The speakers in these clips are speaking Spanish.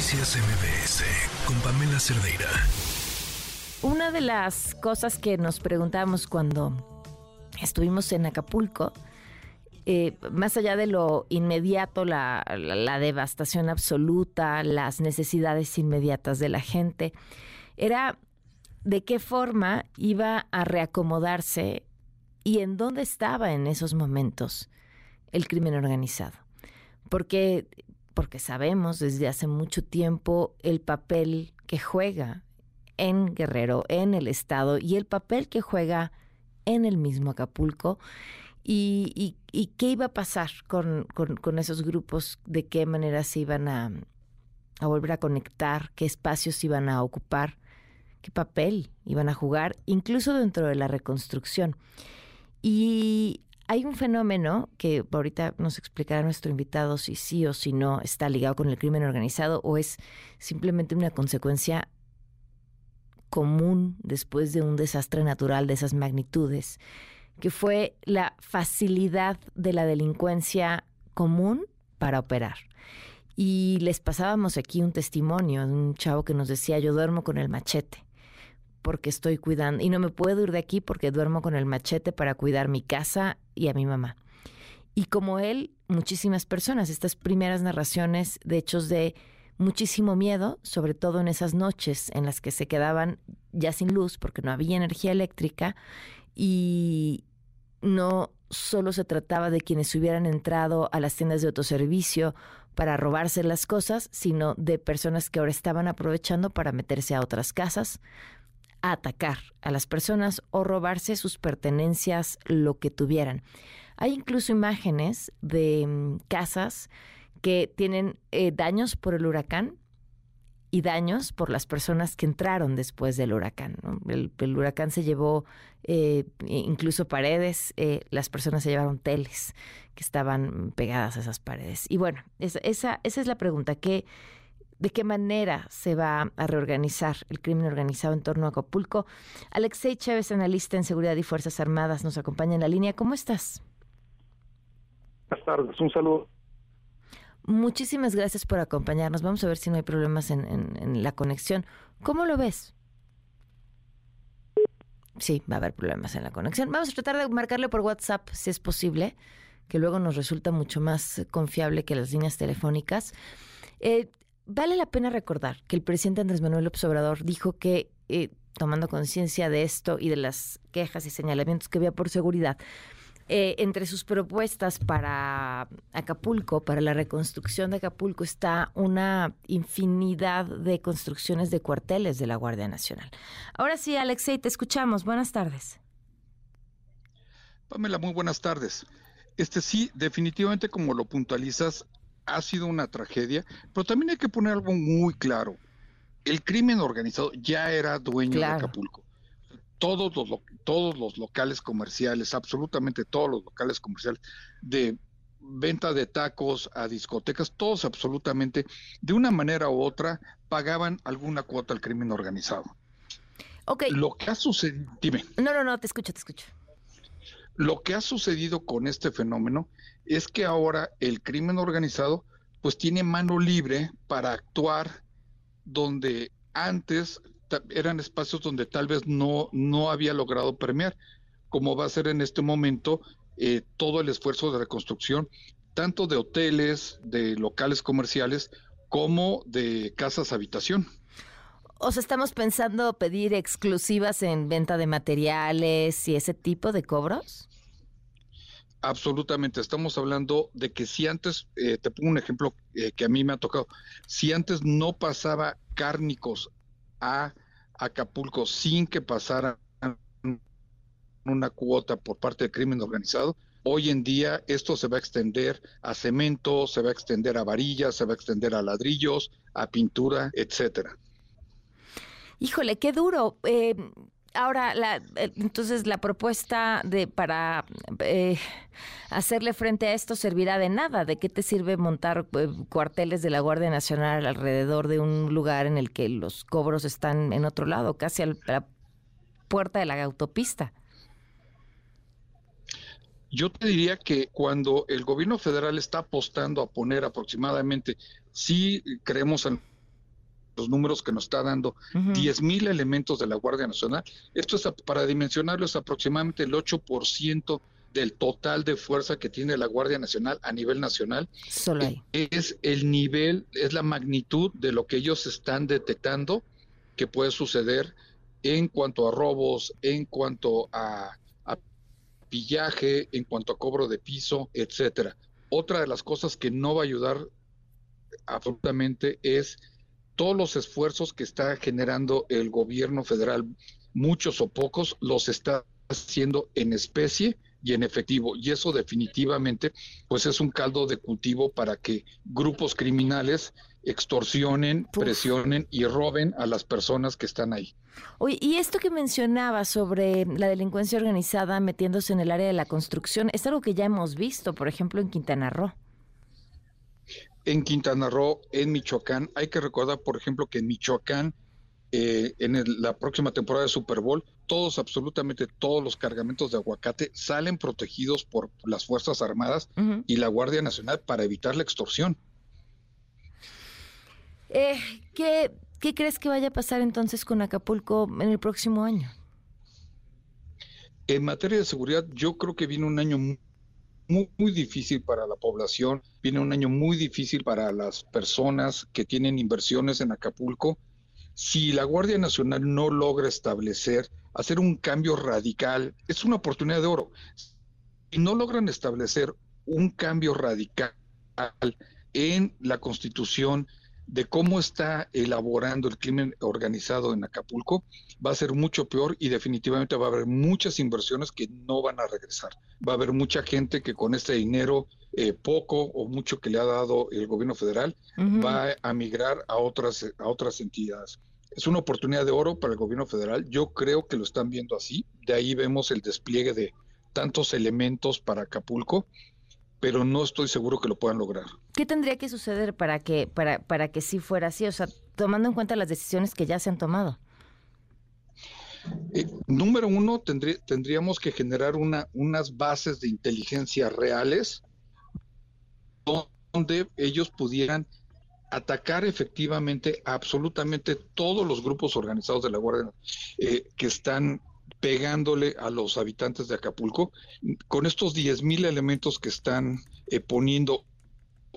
Noticias MBS con Pamela Cerdeira. Una de las cosas que nos preguntamos cuando estuvimos en Acapulco, eh, más allá de lo inmediato, la, devastación absoluta, las necesidades inmediatas de la gente, era de qué forma iba a reacomodarse y en dónde estaba en esos momentos el crimen organizado. Porque porque sabemos desde hace mucho tiempo el papel que juega en Guerrero, en el Estado, y el papel que juega en el mismo Acapulco. Y, qué iba a pasar con, esos grupos, de qué manera se iban a, a volver a conectar, qué espacios iban a ocupar, qué papel iban a jugar, incluso dentro de la reconstrucción. Y hay un fenómeno que ahorita nos explicará nuestro invitado si sí o si no está ligado con el crimen organizado o es simplemente una consecuencia común después de un desastre natural de esas magnitudes, que fue la facilidad de la delincuencia común para operar. Y les pasábamos aquí un testimonio de un chavo que nos decía, yo duermo con el machete porque estoy cuidando y no me puedo ir de aquí porque duermo con el machete para cuidar mi casa y a mi mamá. Y como él, muchísimas personas, estas primeras narraciones de hechos de muchísimo miedo, sobre todo en esas noches en las que se quedaban ya sin luz porque no había energía eléctrica y no solo se trataba de quienes hubieran entrado a las tiendas de autoservicio para robarse las cosas, sino de personas que ahora estaban aprovechando para meterse a otras casas, a atacar a las personas o robarse sus pertenencias, lo que tuvieran. Hay incluso imágenes de mm, casas que tienen eh, daños por el huracán y daños por las personas que entraron después del huracán. El, huracán se llevó eh, incluso paredes, eh, las personas se llevaron teles que estaban pegadas a esas paredes. Y bueno, esa, esa, esa es la pregunta, ¿qué, de qué manera se va a reorganizar el crimen organizado en torno a Acapulco. Alexei Chávez, analista en Seguridad y Fuerzas Armadas, nos acompaña en la línea. ¿Cómo estás? Buenas tardes, un saludo. Muchísimas gracias por acompañarnos. Vamos a ver si no hay problemas en, la conexión. ¿Cómo lo ves? Sí, va a haber problemas en la conexión. Vamos a tratar de marcarle por WhatsApp si es posible, que luego nos resulta mucho más confiable que las líneas telefónicas. Eh, vale la pena recordar que el presidente Andrés Manuel López Obrador dijo que, eh, tomando conciencia de esto y de las quejas y señalamientos que había por seguridad, eh, entre sus propuestas para Acapulco, para la reconstrucción de Acapulco, está una infinidad de construcciones de cuarteles de la Guardia Nacional. Ahora sí, Alexei, te escuchamos. Buenas tardes. Pamela, muy buenas tardes. Este sí, definitivamente como lo puntualizas, ha sido una tragedia, pero también hay que poner algo muy claro. El crimen organizado ya era dueño de Acapulco. Todos los, todos los locales comerciales, absolutamente todos los locales comerciales, de venta de tacos a discotecas, todos absolutamente, de una manera u otra, pagaban alguna cuota al crimen organizado. Ok. Lo que ha sucedido, dime. No, no, no, te escucho, te escucho. Lo que ha sucedido con este fenómeno es que ahora el crimen organizado pues tiene mano libre para actuar donde antes eran espacios donde tal vez no, no había logrado premiar, como va a ser en este momento eh, todo el esfuerzo de reconstrucción, tanto de hoteles, de locales comerciales, como de casas habitación. ¿O sea, estamos pensando pedir exclusivas en venta de materiales y ese tipo de cobros? Absolutamente, estamos hablando de que si antes, eh, te pongo un ejemplo eh, que a mí me ha tocado, si antes no pasaba cárnicos a Acapulco sin que pasara una cuota por parte del crimen organizado, hoy en día esto se va a extender a cemento, se va a extender a varillas, se va a extender a ladrillos, a pintura, etcétera. Híjole, qué duro. Eh, Ahora, la, eh, entonces la propuesta de para eh, hacerle frente a esto servirá de nada. ¿De qué te sirve montar eh, cuarteles de la Guardia Nacional alrededor de un lugar en el que los cobros están en otro lado, casi a la puerta de la autopista? Yo te diría que cuando el gobierno federal está apostando a poner aproximadamente, si creemos en los números que nos está dando, 10 mil elementos de la Guardia Nacional. Esto es, para dimensionarlo, es aproximadamente el 8% del total de fuerza que tiene la Guardia Nacional a nivel nacional. Solo ahí. Es el nivel, es la magnitud de lo que ellos están detectando que puede suceder en cuanto a robos, en cuanto a, a pillaje, en cuanto a cobro de piso, etcétera. Otra de las cosas que no va a ayudar absolutamente es todos los esfuerzos que está generando el gobierno federal, muchos o pocos, los está haciendo en especie y en efectivo. Y eso definitivamente, pues es un caldo de cultivo para que grupos criminales extorsionen, presionen y roben a las personas que están ahí. Oye, y esto que mencionaba sobre la delincuencia organizada metiéndose en el área de la construcción, es algo que ya hemos visto, por ejemplo, en Quintana Roo en Quintana Roo, en Michoacán. Hay que recordar, por ejemplo, que en Michoacán, eh, en la próxima temporada de Super Bowl, todos, absolutamente todos los cargamentos de aguacate salen protegidos por las Fuerzas Armadas y la Guardia Nacional para evitar la extorsión. Eh, ¿qué, ¿Qué crees que vaya a pasar entonces con Acapulco en el próximo año? En materia de seguridad, yo creo que viene un año muy muy, difícil para la población, viene un año muy difícil para las personas que tienen inversiones en Acapulco. Si la Guardia Nacional no logra establecer, hacer un cambio radical, es una oportunidad de oro. Si no logran establecer un cambio radical en la constitución de cómo está elaborando el crimen organizado en Acapulco, va a ser mucho peor y definitivamente va a haber muchas inversiones que no van a regresar. Va a haber mucha gente que con este dinero eh, poco o mucho que le ha dado el gobierno federal va a migrar a otras, a otras entidades. Es una oportunidad de oro para el gobierno federal. Yo creo que lo están viendo así. De ahí vemos el despliegue de tantos elementos para Acapulco pero no estoy seguro que lo puedan lograr. ¿Qué tendría que suceder para que, para, para que sí fuera así? O sea, tomando en cuenta las decisiones que ya se han tomado. Eh, número uno, tendríamos que generar una, unas bases de inteligencia reales donde ellos pudieran atacar efectivamente absolutamente todos los grupos organizados de la Guardia eh, que están pegándole a los habitantes de Acapulco. Con estos 10 mil elementos que están eh, poniendo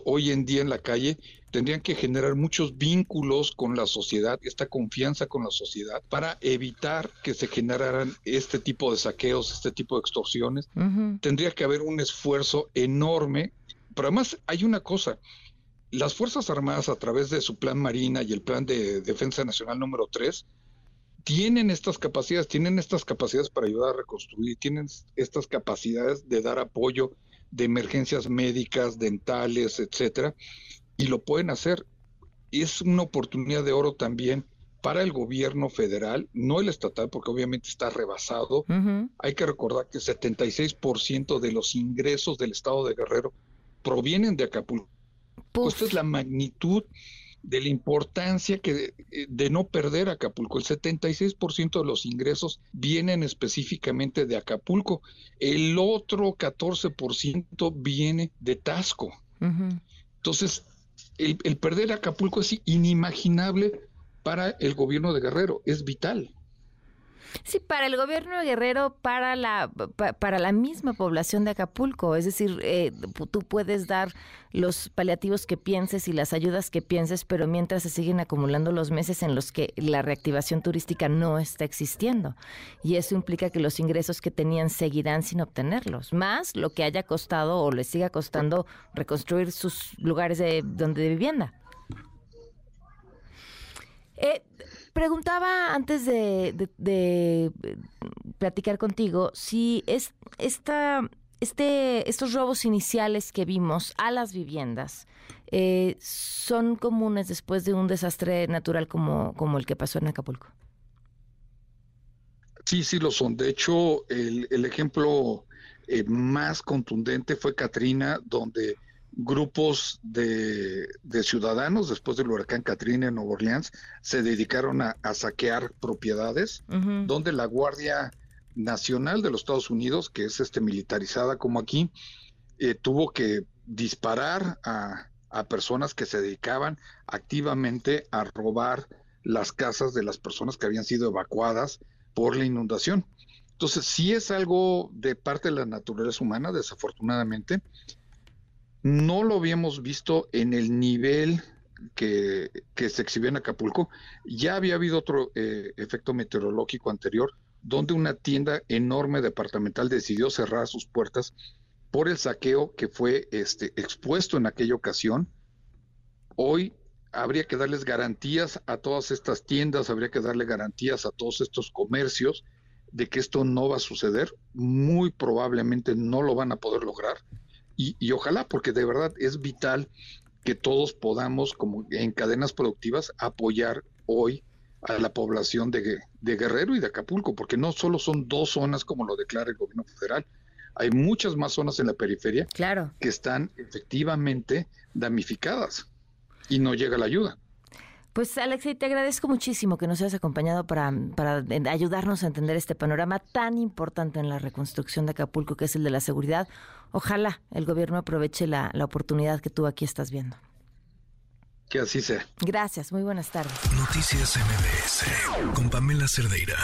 hoy en día en la calle tendrían que generar muchos vínculos con la sociedad, esta confianza con la sociedad, para evitar que se generaran este tipo de saqueos, este tipo de extorsiones. Tendría que haber un esfuerzo enorme, pero además hay una cosa, las Fuerzas Armadas a través de su plan Marina y el plan de Defensa Nacional número 3, tienen estas capacidades, tienen estas capacidades para ayudar a reconstruir, tienen estas capacidades de dar apoyo de emergencias médicas, dentales, etcétera, y lo pueden hacer. Es una oportunidad de oro también para el gobierno federal, no el estatal, porque obviamente está rebasado. Hay que recordar que 76% de los ingresos del estado de Guerrero provienen de Acapulco. Esta es la magnitud de la importancia que eh, de, no perder Acapulco. El 76% de los ingresos vienen específicamente de Acapulco. El otro 14% viene de Tasco. Entonces, el, el perder Acapulco es inimaginable para el gobierno de Guerrero, es vital. Sí, para el gobierno de Guerrero, para la, para la misma población de Acapulco. Es decir, eh, tú puedes dar los paliativos que pienses y las ayudas que pienses, pero mientras se siguen acumulando los meses en los que la reactivación turística no está existiendo. Y eso implica que los ingresos que tenían seguirán sin obtenerlos, más lo que haya costado o les siga costando reconstruir sus lugares de, donde de vivienda. Eh, Preguntaba antes de, platicar contigo si es esta, este, estos robos iniciales que vimos a las viviendas eh, son comunes después de un desastre natural como, como el que pasó en Acapulco. Sí, sí lo son. De hecho, el, el ejemplo eh, más contundente fue Katrina, donde grupos de, ciudadanos después del huracán Katrina en Nueva Orleans se dedicaron a, saquear propiedades donde la Guardia Nacional de los Estados Unidos, que es este militarizada como aquí, eh, tuvo que disparar a, a personas que se dedicaban activamente a robar las casas de las personas que habían sido evacuadas por la inundación. Entonces, sí es algo de parte de la naturaleza humana, desafortunadamente. No lo habíamos visto en el nivel que, se exhibió en Acapulco. Ya había habido otro eh, efecto meteorológico anterior, donde una tienda enorme departamental decidió cerrar sus puertas por el saqueo que fue este, expuesto en aquella ocasión. Hoy habría que darles garantías a todas estas tiendas, habría que darle garantías a todos estos comercios de que esto no va a suceder. Muy probablemente no lo van a poder lograr. Y, ojalá, porque de verdad es vital que todos podamos, como en cadenas productivas, apoyar hoy a la población de, de, Guerrero y de Acapulco, porque no solo son dos zonas como lo declara el gobierno federal, hay muchas más zonas en la periferia claro. que están efectivamente damnificadas y no llega la ayuda. Pues Alexei, te agradezco muchísimo que nos hayas acompañado para, para ayudarnos a entender este panorama tan importante en la reconstrucción de Acapulco, que es el de la seguridad. Ojalá el gobierno aproveche la, la oportunidad que tú aquí estás viendo. Que así sea. Gracias, muy buenas tardes. Noticias MBS con Pamela Cerdeira.